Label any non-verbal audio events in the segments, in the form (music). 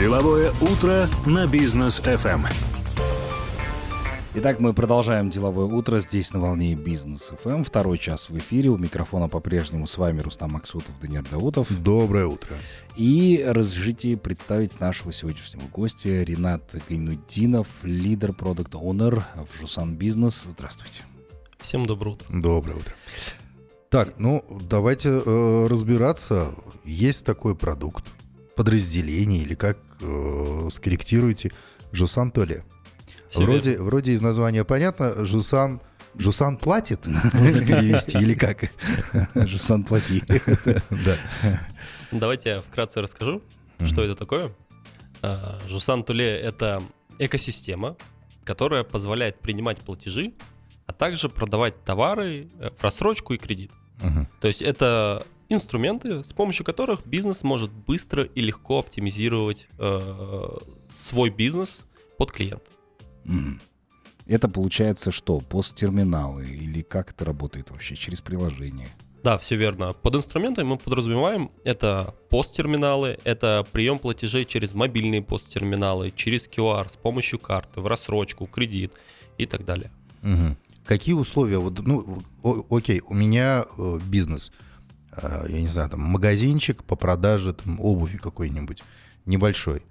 Деловое утро на бизнес FM. Итак, мы продолжаем деловое утро здесь на волне Бизнес ФМ. Второй час в эфире. У микрофона по-прежнему с вами Рустам Максутов, Даниил Даутов. Доброе утро. И разрешите представить нашего сегодняшнего гостя Ренат Гайнуддинов, лидер продукт оунер в Жусан Бизнес. Здравствуйте. Всем доброе утро. Доброе утро. Так, ну давайте э, разбираться. Есть такой продукт, подразделение или как э, скорректируете Жусан Толе. Вроде, вроде из названия понятно, Жусан, Жусан платит, (laughs) можно перевести, или как? Жусан Плати. (laughs) Да. Давайте я вкратце расскажу, что это такое. А, Жусан Туле — это экосистема, которая позволяет принимать платежи, а также продавать товары э, в рассрочку и кредит. То есть это инструменты, с помощью которых бизнес может быстро и легко оптимизировать э, свой бизнес под клиента. Мгм. Это получается что? Посттерминалы? Или как это работает вообще? Через приложение? Да, все верно. Под инструментами мы подразумеваем это посттерминалы, это прием платежей через мобильные посттерминалы, через QR, с помощью карты, в рассрочку, кредит и так далее. Мгм. Какие условия? Вот, ну, о- окей, у меня э, бизнес, я не знаю, там магазинчик по продаже там, обуви какой-нибудь небольшой.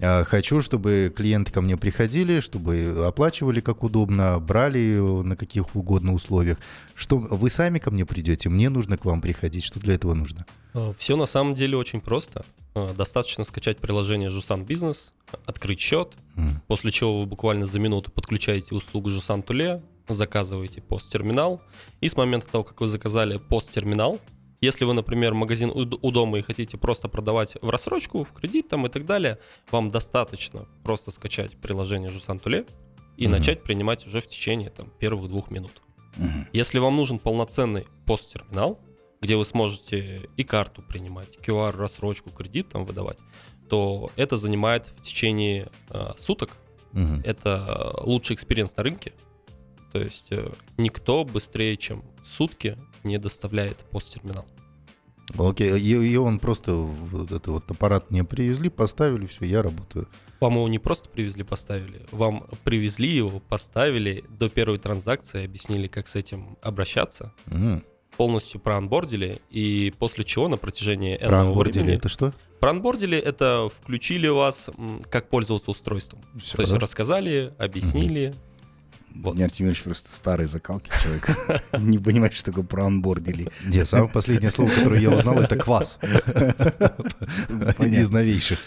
А Хочу, чтобы клиенты ко мне приходили, чтобы оплачивали как удобно, брали на каких угодно условиях. Что вы сами ко мне придете, мне нужно к вам приходить. Что для этого нужно? Все на самом деле очень просто. Достаточно скачать приложение Жусан Бизнес, открыть счет, М. после чего вы буквально за минуту подключаете услугу Жусан Туле, заказываете посттерминал, и с момента того, как вы заказали посттерминал, если вы, например, магазин у дома и хотите просто продавать в рассрочку, в кредит там и так далее, вам достаточно просто скачать приложение Жусан Туле и Мгм. начать принимать уже в течение там, первых двух минут. Мгм. Если вам нужен полноценный посттерминал, где вы сможете и карту принимать, QR, рассрочку, кредит там выдавать, то это занимает в течение э, суток. Мгм. Это лучший experience на рынке. То есть э, никто быстрее, чем сутки, не доставляет POS-терминал. Окей, и, и он просто вот этот вот аппарат мне привезли, поставили, все, я работаю. Вам его не просто привезли, поставили, вам привезли его, поставили до первой транзакции, объяснили, как с этим обращаться, М. полностью проонбордили, и после чего на протяжении этого времени... это что? Проанбордили — это включили вас, как пользоваться устройством. Всё, То есть да? рассказали, объяснили. Вот. Даниил Артемьевич просто старый закалки человек. (laughs) Не понимает, что такое проанбордили. Нет, самое последнее слово, которое я узнал, это квас. Из новейших.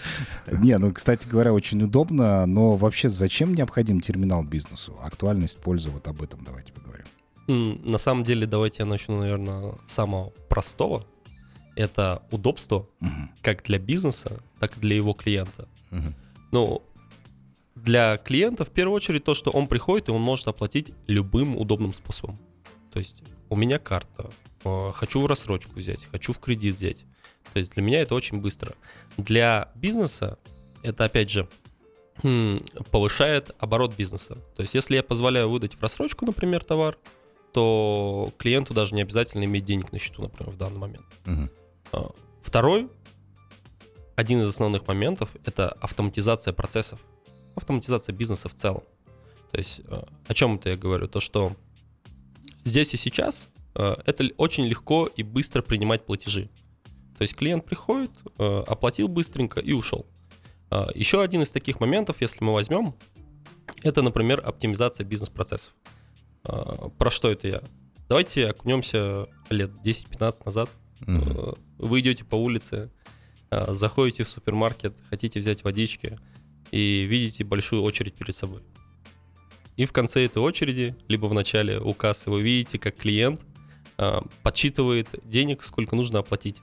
Не, ну, кстати говоря, очень удобно, но вообще зачем необходим терминал бизнесу? Актуальность пользы, вот об этом давайте поговорим. На самом деле, давайте я начну, наверное, с самого простого. Это удобство как для бизнеса, так и для его клиента. Ну, для клиента в первую очередь то, что он приходит и он может оплатить любым удобным способом. То есть у меня карта, э, хочу в рассрочку взять, хочу в кредит взять. То есть для меня это очень быстро. Для бизнеса это опять же м, повышает оборот бизнеса. То есть если я позволяю выдать в рассрочку, например, товар, то клиенту даже не обязательно иметь денег на счету, например, в данный момент. А, Второй, один из основных моментов, это автоматизация процессов, автоматизация бизнеса в целом. То есть э, о чем это я говорю? То, что здесь и сейчас э, это очень легко и быстро принимать платежи. То есть клиент приходит, э, оплатил быстренько и ушел. Еще один из таких моментов, если мы возьмем, это, например, оптимизация бизнес-процессов. Про что это я? Давайте окунемся лет 10-15 назад. Э, Вы идете по улице, заходите в супермаркет, хотите взять водички и видите большую очередь перед собой. И в конце этой очереди, либо в начале у кассы, вы видите, как клиент э, подсчитывает денег, сколько нужно оплатить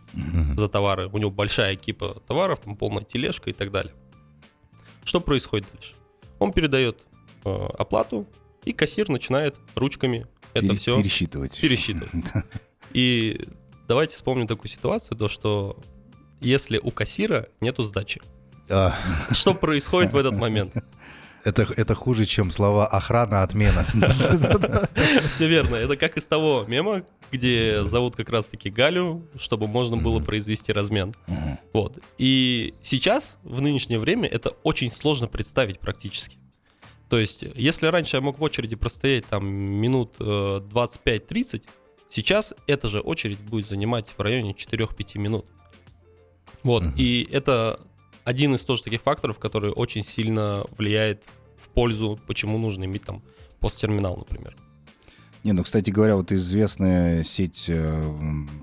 за товары. У него большая кипа товаров, там полная тележка и так далее. Что происходит дальше? Он передает э, оплату, и кассир начинает ручками это Пере- все Пересчитывать. пересчитывать. (laughs) И давайте вспомним такую ситуацию, то что если у кассира нету сдачи, А, что происходит в этот момент? Это, это хуже, чем слова охрана, отмена. (laughs) Все верно. Это как из того мема, где зовут как раз-таки Галю, чтобы можно было произвести размен. Вот. И сейчас, в нынешнее время, это очень сложно представить практически. То есть, если раньше я мог в очереди простоять там минут э, 25-30, сейчас эта же очередь будет занимать в районе 4-5 минут. Вот. И это один из тоже таких факторов, который очень сильно влияет в пользу, почему нужно иметь там посттерминал, например. Не, ну, кстати говоря, вот известная сеть э,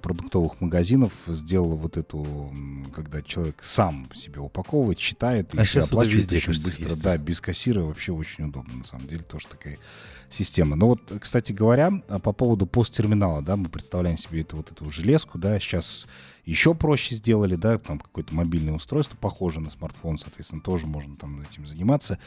продуктовых магазинов сделала вот эту, когда человек сам себе упаковывает, считает и А щас это оплачивает везде, очень кажется, быстро. есть. Да, без кассира вообще очень удобно, на самом деле, тоже такая система. Но вот, кстати говоря, а по поводу посттерминала, да, мы представляем себе эту вот эту железку, да, сейчас еще проще сделали, да, там какое-то мобильное устройство, похоже на смартфон, соответственно, тоже можно там этим заниматься.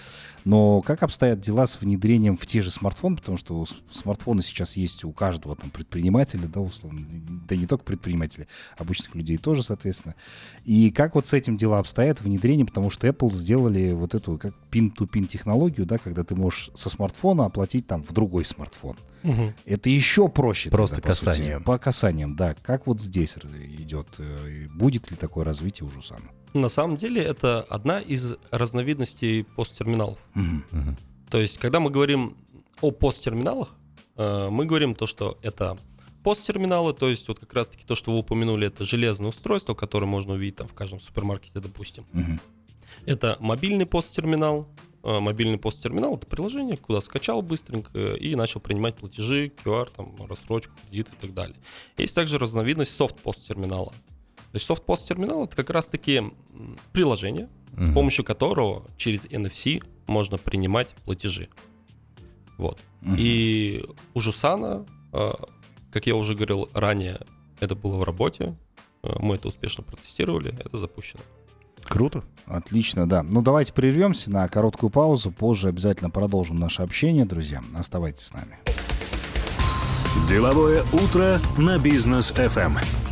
Но как обстоят дела с внедрением в те же смартфоны, потому что смартфоны сейчас есть у каждого там предпринимателя, да, условно, да не только предпринимателей, обычных людей тоже, соответственно. И как вот с этим дела обстоят, внедрением, потому что Apple сделали вот эту как pin-to-pin технологию, да, когда ты можешь со смартфона оплатить там в другой смартфон. Это еще проще. Просто тогда, по сути. касанием. По касаниям, да. Как вот здесь идет? Э, и Будет ли такое развитие у Жусана? На самом деле это одна из разновидностей посттерминалов. Мгм. Мгм. То есть, когда мы говорим о посттерминалах, э, мы говорим то, что это посттерминалы, то есть вот как раз-таки то, что вы упомянули, это железное устройство, которое можно увидеть там в каждом супермаркете, допустим. Мгм. Это мобильный посттерминал. Э, Мобильный посттерминал это приложение, куда скачал быстренько и начал принимать платежи, QR, там, рассрочку, кредит и так далее. Есть также разновидность софт-посттерминала. То есть софт-посттерминал это как раз-таки приложение, с Мгм. помощью которого через NFC можно принимать платежи. Вот. Мгм. И у Жусана, э, как я уже говорил ранее, это было в работе. Э, Мы это успешно протестировали, это запущено. Круто. Отлично, да. Ну, давайте прервемся на короткую паузу. Позже обязательно продолжим наше общение, друзья. Оставайтесь с нами. Деловое утро на бизнес FM.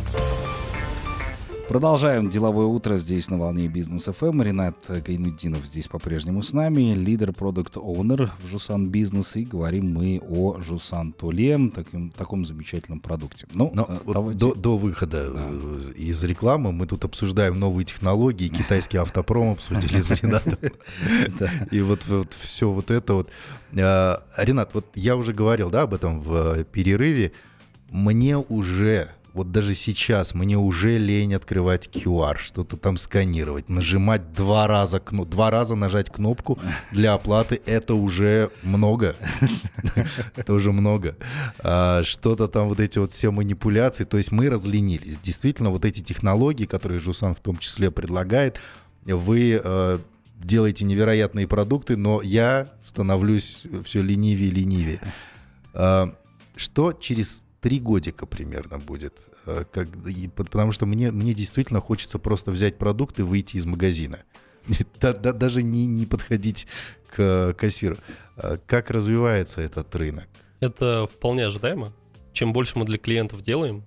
Продолжаем деловое утро здесь на волне бизнес ФМ. Ренат Гайнуддинов здесь по-прежнему с нами, лидер продукт оунер в Жусан Бизнес. И говорим мы о Жусан Толе, таким, таком замечательном продукте. Ну, Но э, вот давайте- до, до выхода э, из рекламы мы тут обсуждаем новые технологии, китайский автопром обсудили с Ренатом. (laughs) Да. И вот, все вот это вот. А, Ренат, вот я уже говорил, да, об этом в перерыве. Мне уже, вот даже сейчас, мне уже лень открывать QR, что-то там сканировать, нажимать два раза, кно- два раза нажать кнопку для оплаты, это уже много. (laughs) Это уже много. А, Что-то там, вот эти вот все манипуляции, то есть мы разленились. Действительно, вот эти технологии, которые Жусан в том числе предлагает, вы э, делаете невероятные продукты, но я становлюсь все ленивее и ленивее. А, Что через три годика примерно будет? А, Как, и по- потому что мне, мне действительно хочется просто взять продукт и выйти из магазина. (laughs) Да- да- даже не, не подходить к кассиру. А Как развивается этот рынок? Это вполне ожидаемо. Чем больше мы для клиентов делаем,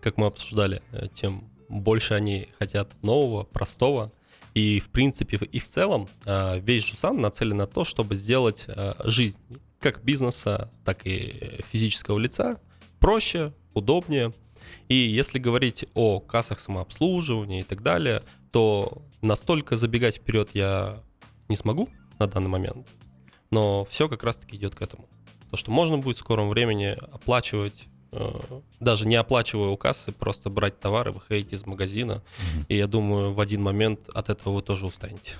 как мы обсуждали, э, тем больше они хотят нового, простого. И в принципе и в целом э, весь Жусан нацелен на то, чтобы сделать э, жизнь как бизнеса, так и физического лица проще, удобнее. И если говорить о кассах самообслуживания и так далее, то настолько забегать вперед я не смогу на данный момент. Но все как раз-таки идет к этому. То, что можно будет в скором времени оплачивать, даже не оплачивая у кассы, просто брать товары, выходить из магазина. И я думаю, в один момент от этого вы тоже устанете.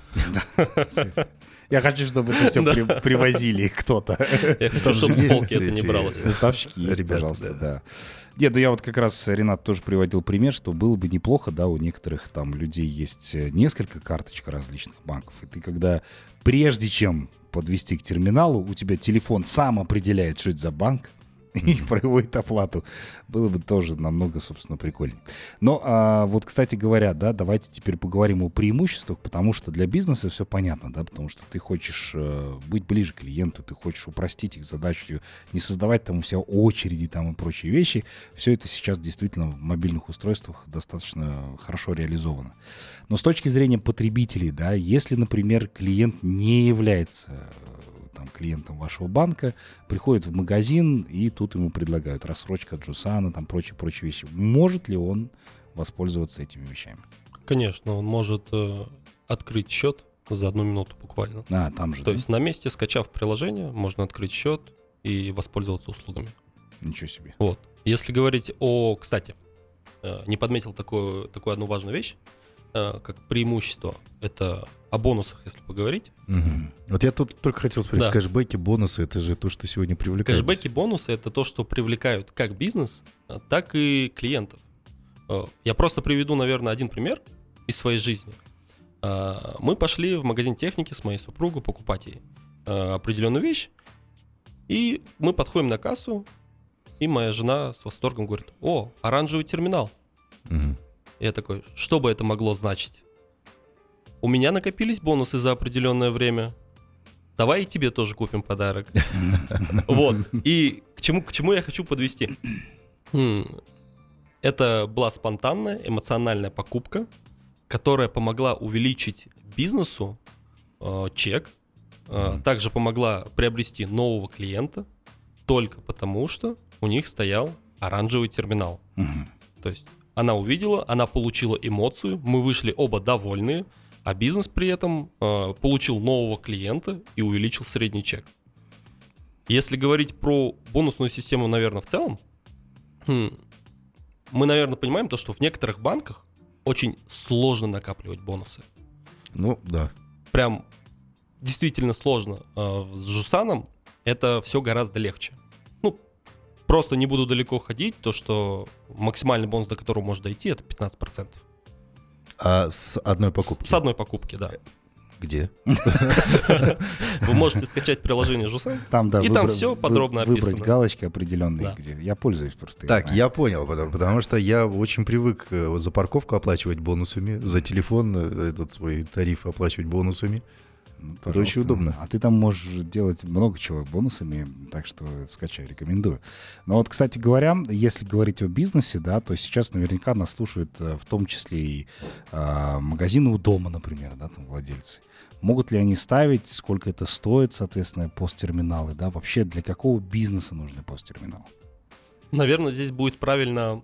Я хочу, чтобы это все (laughs) привозили кто-то. Я хочу, Там чтобы с полки это не бралось. Доставщики есть, пожалуйста, да. да. Нет, ну я вот как раз, Ренат тоже приводил пример, что было бы неплохо, да, у некоторых там людей есть э, несколько карточек различных банков, и ты когда, прежде чем подвести к терминалу, у тебя телефон сам определяет, что это за банк, (laughs) и проводит оплату. Было бы тоже намного, собственно, прикольнее. Но а, вот, кстати говоря, да, давайте теперь поговорим о преимуществах, потому что для бизнеса все понятно, да, потому что ты хочешь э, быть ближе к клиенту, ты хочешь упростить их задачу, не создавать там у себя очереди там и прочие вещи. Все это сейчас действительно в мобильных устройствах достаточно хорошо реализовано. Но с точки зрения потребителей, да, если, например, клиент не является там, клиентом вашего банка, приходит в магазин, и тут ему предлагают рассрочка Джусана, там прочие-прочие вещи. Может ли он воспользоваться этими вещами? Конечно, он может э, открыть счет за одну минуту буквально. А, там же, То да? есть на месте, скачав приложение, можно открыть счет и воспользоваться услугами. Ничего себе. Вот. Если говорить о, кстати, э, не подметил такую, такую одну важную вещь, э, как преимущество. Это о бонусах, если поговорить. Мгм. Вот я тут только хотел спросить, Да. кэшбэки, бонусы, это же то, что сегодня привлекает. Кэшбэки, бонусы это то, что привлекают как бизнес, а, так и клиентов. Э, Я просто приведу, наверное, один пример из своей жизни. А, Мы пошли в магазин техники с моей супругой покупать ей э, определенную вещь, и мы подходим на кассу, и моя жена с восторгом говорит, о, оранжевый терминал. Мгм. Я такой, что бы это могло значить? У меня накопились бонусы за определенное время. Давай и тебе тоже купим подарок. (laughs) Вот. И к чему, к чему я хочу подвести? М, Это была спонтанная, эмоциональная покупка, которая помогла увеличить бизнесу э, чек, э, также помогла приобрести нового клиента, только потому что у них стоял оранжевый терминал. Мгм. То есть она увидела, она получила эмоцию, мы вышли оба довольные, а бизнес при этом э, получил нового клиента и увеличил средний чек. Если говорить про бонусную систему, наверное, в целом, хм, мы, наверное, понимаем то, что в некоторых банках очень сложно накапливать бонусы. Ну, да. Прям действительно сложно. А С Жусаном это все гораздо легче. Ну, просто не буду далеко ходить, то, что максимальный бонус, до которого можно дойти, это 15%. А с одной покупки С, с одной покупки, да. где? (laughs) Вы можете скачать приложение Жусан. Там, да, И там выбра- всё вы- подробно Выбрать описано. галочки определенные, Да. где я пользуюсь просто. Так, я понял, потому, потому что я очень привык э, за парковку оплачивать бонусами, за телефон э, этот свой тариф оплачивать бонусами. Ну, Это очень удобно. А ты там можешь делать много чего бонусами, так что скачай, рекомендую. Но вот, кстати говоря, если говорить о бизнесе, да, то сейчас наверняка нас слушают э, в том числе и а, магазины у дома, например, да, там владельцы. Могут ли они ставить, сколько это стоит, соответственно, посттерминалы, да? Вообще для какого бизнеса нужны посттерминалы? Наверное, здесь будет правильно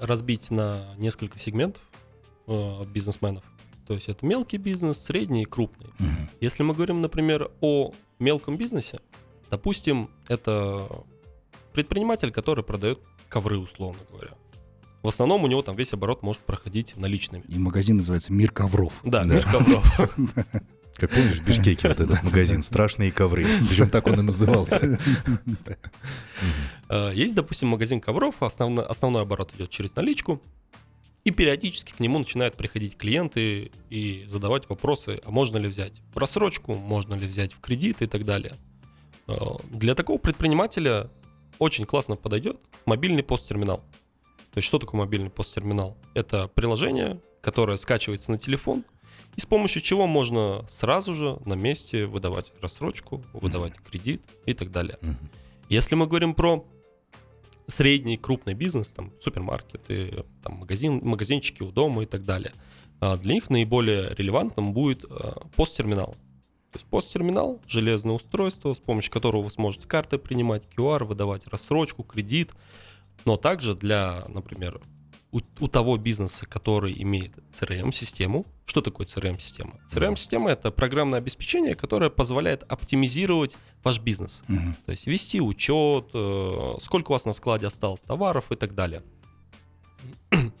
разбить на несколько сегментов э, бизнесменов. То есть это мелкий бизнес, средний и крупный. Мгм. Если мы говорим, например, о мелком бизнесе, допустим, это предприниматель, который продает ковры, условно говоря. В основном у него там весь оборот может проходить наличными. И магазин называется «Мир ковров». Да, мир ковров. (laughs) Как помнишь, в Бишкеке вот этот магазин «Страшные ковры». Причем так он и назывался. (laughs) Э, Есть, допустим, магазин ковров, основно- основной оборот идет через наличку, и периодически к нему начинают приходить клиенты и задавать вопросы, а можно ли взять в рассрочку, можно ли взять в кредит и так далее. Э, Для такого предпринимателя очень классно подойдет мобильный посттерминал. То есть что такое мобильный посттерминал? Это приложение, которое скачивается на телефон, и с помощью чего можно сразу же на месте выдавать рассрочку, выдавать кредит и так далее. Если мы говорим про средний крупный бизнес, там супермаркеты, там магазин, магазинчики у дома и так далее, а, для них наиболее релевантным будет а, посттерминал. То есть посттерминал, железное устройство, с помощью которого вы сможете карты принимать, QR, выдавать рассрочку, кредит, но также для, например, у, у того бизнеса, который имеет CRM-систему. Что такое CRM-система? CRM-система — это программное обеспечение, которое позволяет оптимизировать ваш бизнес. Мгм. То есть вести учет, э, сколько у вас на складе осталось товаров и так далее. (clears throat)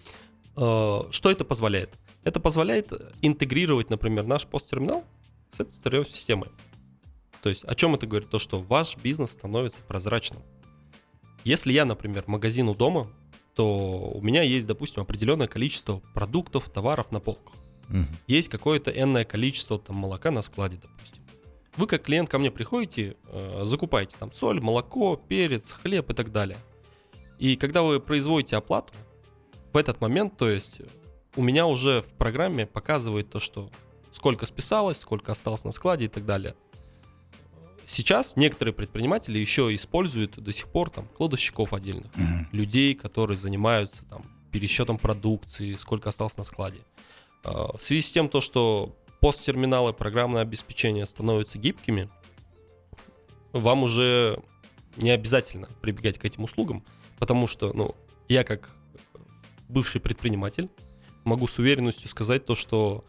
Э, Что это позволяет? Это позволяет интегрировать, например, наш посттерминал с этой CRM-системой. То есть о чем это говорит? То, что ваш бизнес становится прозрачным. Если я, например, магазин у дома, то у меня есть, допустим, определенное количество продуктов, товаров на полках Мгм. есть какое-то энное количество там молока на складе, допустим. Вы как клиент ко мне приходите, э, закупаете там соль, молоко, перец, хлеб и так далее. И когда вы производите оплату, в этот момент, то есть у меня уже в программе показывает то, что сколько списалось, сколько осталось на складе и так далее. Сейчас некоторые предприниматели еще используют до сих пор там кладовщиков отдельных Мгм. людей, которые занимаются там пересчетом продукции, сколько осталось на складе. А, В связи с тем, то, что посттерминалы, программное обеспечение становятся гибкими, вам уже не обязательно прибегать к этим услугам, потому что, ну, я как бывший предприниматель могу с уверенностью сказать то, что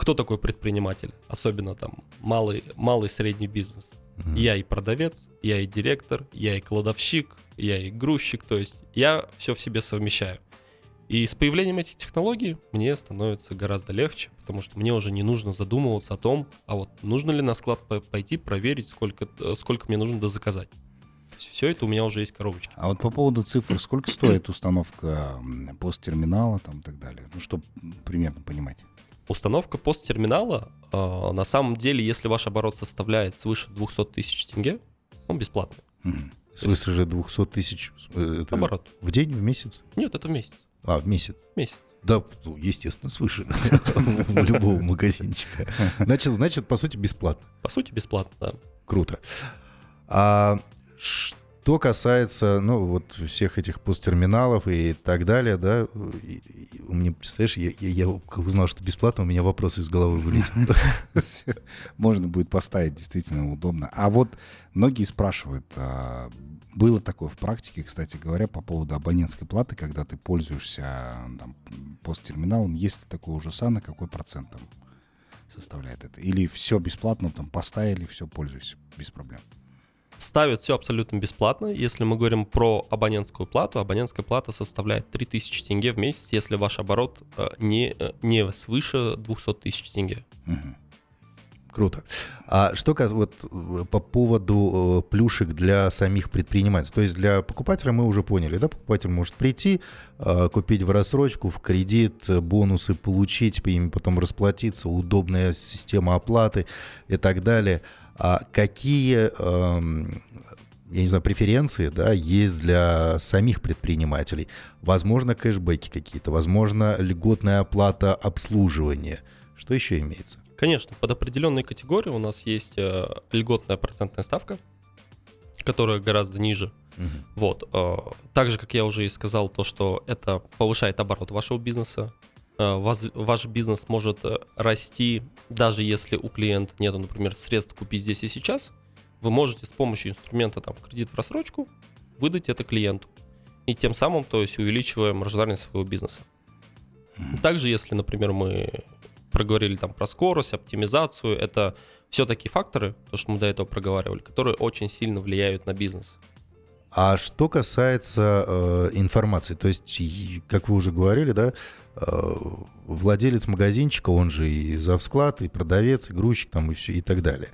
кто такой предприниматель, особенно там малый, малый средний бизнес. Мгм. Я и продавец, я и директор, я и кладовщик, я и грузчик, то есть я все в себе совмещаю. И с появлением этих технологий мне становится гораздо легче, потому что мне уже не нужно задумываться о том, а вот нужно ли на склад по- пойти проверить, сколько, э, сколько мне нужно дозаказать. Все это у меня уже есть коробочка. А вот по поводу цифр, сколько стоит установка посттерминала там и так далее? Ну, чтобы примерно понимать. Установка посттерминала, э, на самом деле, если ваш оборот составляет свыше 200 тысяч тенге, он бесплатный. Мгм. Свыше же 200 тысяч э, это Оборот. в день, в месяц? Нет, это в месяц. А, в месяц. Месяц. Да, ну, естественно, свыше (laughs) любого магазинчика. Значит, значит, по сути, бесплатно. По сути, бесплатно, да. Круто. А что касается, ну, вот всех этих посттерминалов и так далее, да, у меня, представляешь, я, я, я узнал, что бесплатно, у меня вопрос из головы вылетел. (laughs) Можно будет поставить, действительно удобно. А вот многие спрашивают, а, было такое в практике, кстати говоря, по поводу абонентской платы, когда ты пользуешься там, посттерминалом, есть ли такое уже САНа, какой процент там составляет это? Или все бесплатно, там поставили, все пользуйся без проблем? Ставят все абсолютно бесплатно. Если мы говорим про абонентскую плату, абонентская плата составляет 3000 тенге в месяц, если ваш оборот э, не, э, не свыше 200 тысяч тенге. Круто. А что вот э, по поводу плюшек для самих предпринимателей? То есть для покупателя мы уже поняли, да, покупатель может прийти, купить в рассрочку, в кредит, бонусы получить, ими потом расплатиться, удобная система оплаты и так далее. А какие, эм, я не знаю, преференции, да, есть для самих предпринимателей? Возможно, кэшбэки какие-то, возможно, льготная оплата обслуживания. Что еще имеется? Конечно, под определенные категории у нас есть э, льготная процентная ставка, которая гораздо ниже. Мгм. Вот. э, Так же, как я уже и сказал, то, что это повышает оборот вашего бизнеса. Э, ваз- Ваш бизнес может э, расти, даже если у клиента нет, например, средств купить здесь и сейчас. Вы можете с помощью инструмента там, в кредит в рассрочку выдать это клиенту. И тем самым, то есть, увеличивая маржинальность своего бизнеса. Также, если, например, мы проговорили там про скорость, оптимизацию, это все такие факторы, то, что мы до этого проговаривали, которые очень сильно влияют на бизнес. А что касается э, информации, то есть, как вы уже говорили, да, э, владелец магазинчика, он же и завсклад, и продавец, и грузчик там, и, все, и так далее.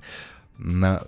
На-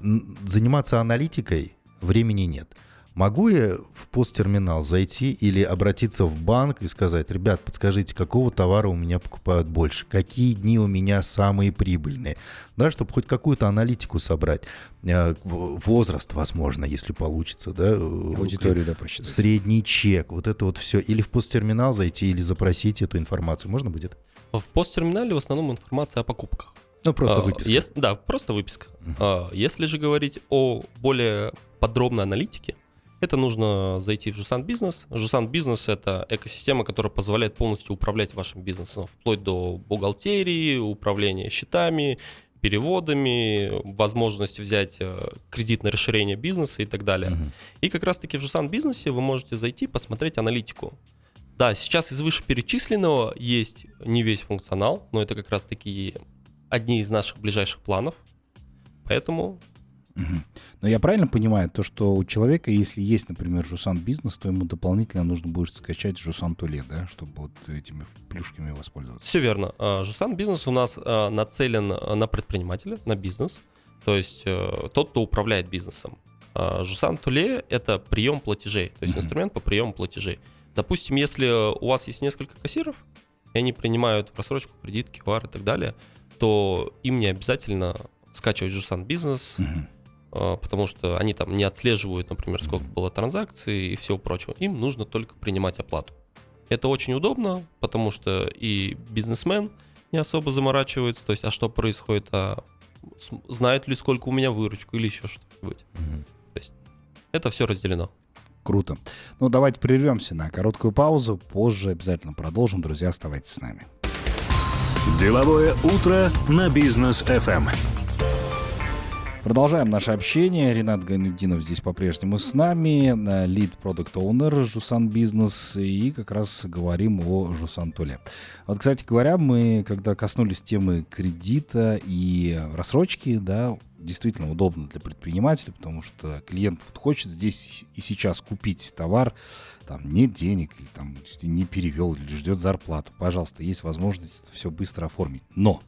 заниматься аналитикой времени нет. Могу я в посттерминал зайти или обратиться в банк и сказать, ребят, подскажите, какого товара у меня покупают больше, какие дни у меня самые прибыльные, да, чтобы хоть какую-то аналитику собрать, Э, возраст, возможно, если получится, да, э, Аудиторию, да, просчитать. средний чек, вот это вот все, или в посттерминал зайти, или запросить эту информацию, можно будет? В посттерминале в основном информация о покупках. Ну, просто А, выписка. ес- да, просто выписка. А, Если же говорить о более подробной аналитике, это нужно зайти в Жусан Бизнес. Жусан Бизнес — это экосистема, которая позволяет полностью управлять вашим бизнесом, вплоть до бухгалтерии, управления счетами, переводами, возможность взять э, кредит на расширение бизнеса и так далее. Мгм. И как раз-таки в Жусан Бизнесе вы можете зайти, посмотреть аналитику. Да, сейчас из вышеперечисленного есть не весь функционал, но это как раз-таки одни из наших ближайших планов. Поэтому Мгм. Но я правильно понимаю, то, что у человека, если есть, например, Жусан бизнес, то ему дополнительно нужно будет скачать Жусан Туле, да, чтобы вот этими плюшками воспользоваться. все верно. А, Жусан бизнес у нас а, нацелен а, на предпринимателя, на бизнес, то есть э, тот, кто управляет бизнесом. Жусан Туле — это прием платежей, то есть Мгм. инструмент по приему платежей. Допустим, если у вас есть несколько кассиров, и они принимают просрочку, кредит, QR и так далее, то им не обязательно скачивать Жусан бизнес, Мгм. А, потому что они там не отслеживают, например, сколько было транзакций и всего прочего. Им нужно только принимать оплату. Это очень удобно, потому что и бизнесмен не особо заморачивается, то есть, а что происходит, а знают ли, сколько у меня выручка или еще что-нибудь. Мгм. Это все разделено. Круто. Ну, давайте прервемся на короткую паузу. Позже обязательно продолжим. Друзья, оставайтесь с нами. Деловое утро на бизнес FM. Продолжаем наше общение. Ренат Гайнудинов здесь по-прежнему с нами, лид продукт оунер Жусан Бизнес, и как раз говорим о Жусан Туле. Вот, кстати говоря, мы, когда коснулись темы кредита и рассрочки, да, действительно удобно для предпринимателя, потому что клиент вот хочет здесь и сейчас купить товар, там нет денег, или там не перевел, или ждет зарплату. Пожалуйста, есть возможность все быстро оформить. Но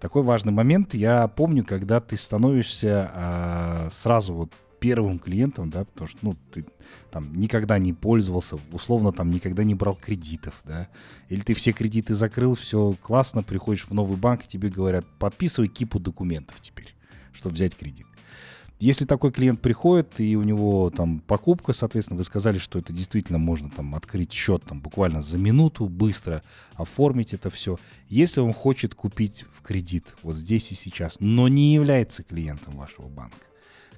такой важный момент. Я помню, когда ты становишься а, сразу вот первым клиентом, да, потому что, ну, ты там никогда не пользовался, условно, там никогда не брал кредитов, да, или ты все кредиты закрыл, все классно, приходишь в новый банк, тебе говорят, подписывай кипу документов теперь, чтобы взять кредит. Если такой клиент приходит, и у него там покупка, соответственно, вы сказали, что это действительно можно там открыть счет там буквально за минуту, быстро оформить это все. Если он хочет купить в кредит вот здесь и сейчас, но не является клиентом вашего банка,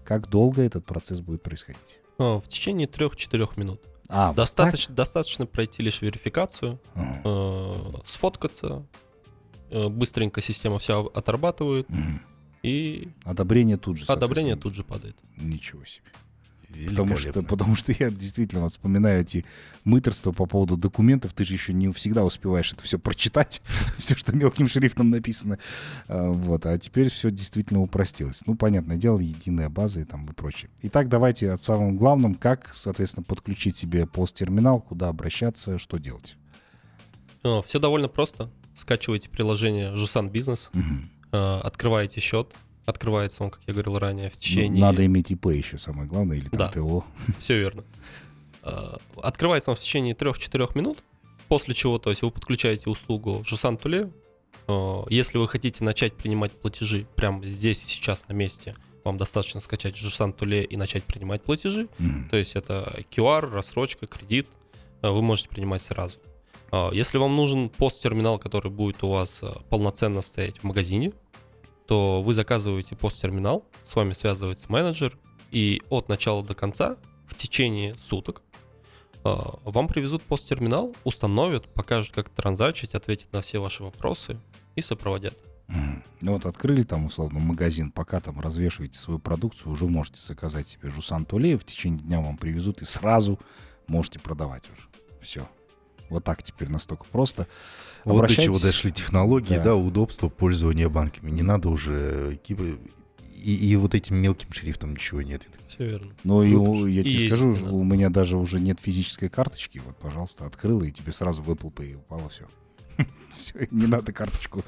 как долго этот процесс будет происходить? А, в течение 3-4 минут. А, достаточно, вот достаточно пройти лишь верификацию, uh э, сфоткаться, э, быстренько система все отрабатывает. uh и одобрение тут же. Одобрение тут же падает. Ничего себе. Потому что, потому что я действительно вот вспоминаю эти мыторства по поводу документов. Ты же еще не всегда успеваешь это все прочитать, (laughs) все, что мелким шрифтом написано. А, вот. А теперь все действительно упростилось. Ну, понятное дело, единая база и там и прочее. Итак, давайте от самым главным, как, соответственно, подключить себе посттерминал, куда обращаться, что делать. Все довольно просто. Скачивайте приложение Жусан Бизнес. Угу Э, открываете счет, открывается он, как я говорил ранее, в течение... Ну, надо иметь ИП еще самое главное, или там да, ТО. (laughs) все верно. Э, открывается он в течение 3-4 минут, после чего, то есть вы подключаете услугу Жусан Туле. Э, если вы хотите начать принимать платежи прямо здесь и сейчас на месте, вам достаточно скачать Жусан Туле и начать принимать платежи. Mm-hmm. То есть это QR, рассрочка, кредит. Вы можете принимать сразу. Если вам нужен посттерминал, который будет у вас полноценно стоять в магазине, то вы заказываете посттерминал, с вами связывается менеджер, и от начала до конца в течение суток а, вам привезут посттерминал, установят, покажут, как транзачить, ответят на все ваши вопросы и сопроводят. Ну вот открыли там условно магазин, пока там развешиваете свою продукцию, уже можете заказать себе жусан туле, в течение дня вам привезут и сразу можете продавать уже. Все. Вот так теперь настолько просто. Вот до чего дошли технологии, да. да, удобство пользования банками. Не надо уже и, и вот этим мелким шрифтом ничего нет. Все верно. Ну, и, я тебе скажу, у меня даже уже нет физической карточки. Вот, пожалуйста, открыл, и тебе сразу выпал и упало все. (laughs) Все, не надо карточку.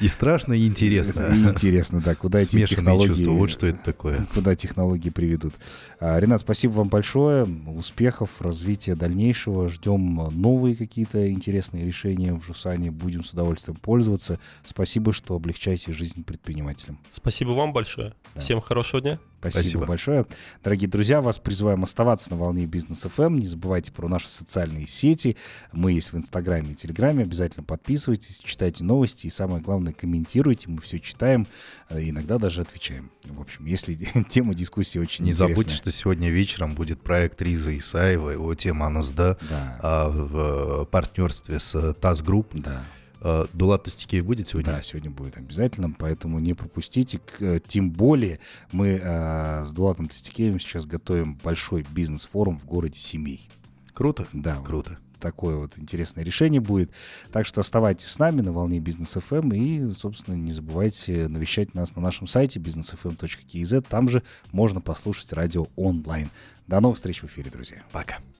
И страшно, и интересно. И интересно, да, куда эти технологии... чувства, вот что это такое. Куда технологии приведут. А, Ренат, спасибо вам большое. Успехов, развития дальнейшего. Ждем новые какие-то интересные решения в Жусане. Будем с удовольствием пользоваться. Спасибо, что облегчаете жизнь предпринимателям. Спасибо вам большое. Да. Всем хорошего дня. Спасибо, Спасибо большое. Дорогие друзья, вас призываем оставаться на волне Бизнес FM. Эм. Не забывайте про наши социальные сети. Мы есть в Инстаграме и Телеграме. Обязательно подписывайтесь, читайте новости и самое главное, комментируйте. Мы все читаем, э, иногда даже отвечаем. В общем, если (laughs) тема дискуссии очень Не интересная. забудьте, что сегодня вечером будет проект Риза Исаева, его тема «Анасда» да. а, в партнерстве с ТАСС Групп. Да. А, Дулат Тастикеев будет сегодня? Да, сегодня будет обязательно, поэтому не пропустите. Э, тем более мы а, с Дулатом Тастикеевым сейчас готовим большой бизнес-форум в городе Семей. Круто? Да. Круто такое вот интересное решение будет. Так что оставайтесь с нами на волне бизнес FM и, собственно, не забывайте навещать нас на нашем сайте businessfm.kz. Там же можно послушать радио онлайн. До новых встреч в эфире, друзья. Пока.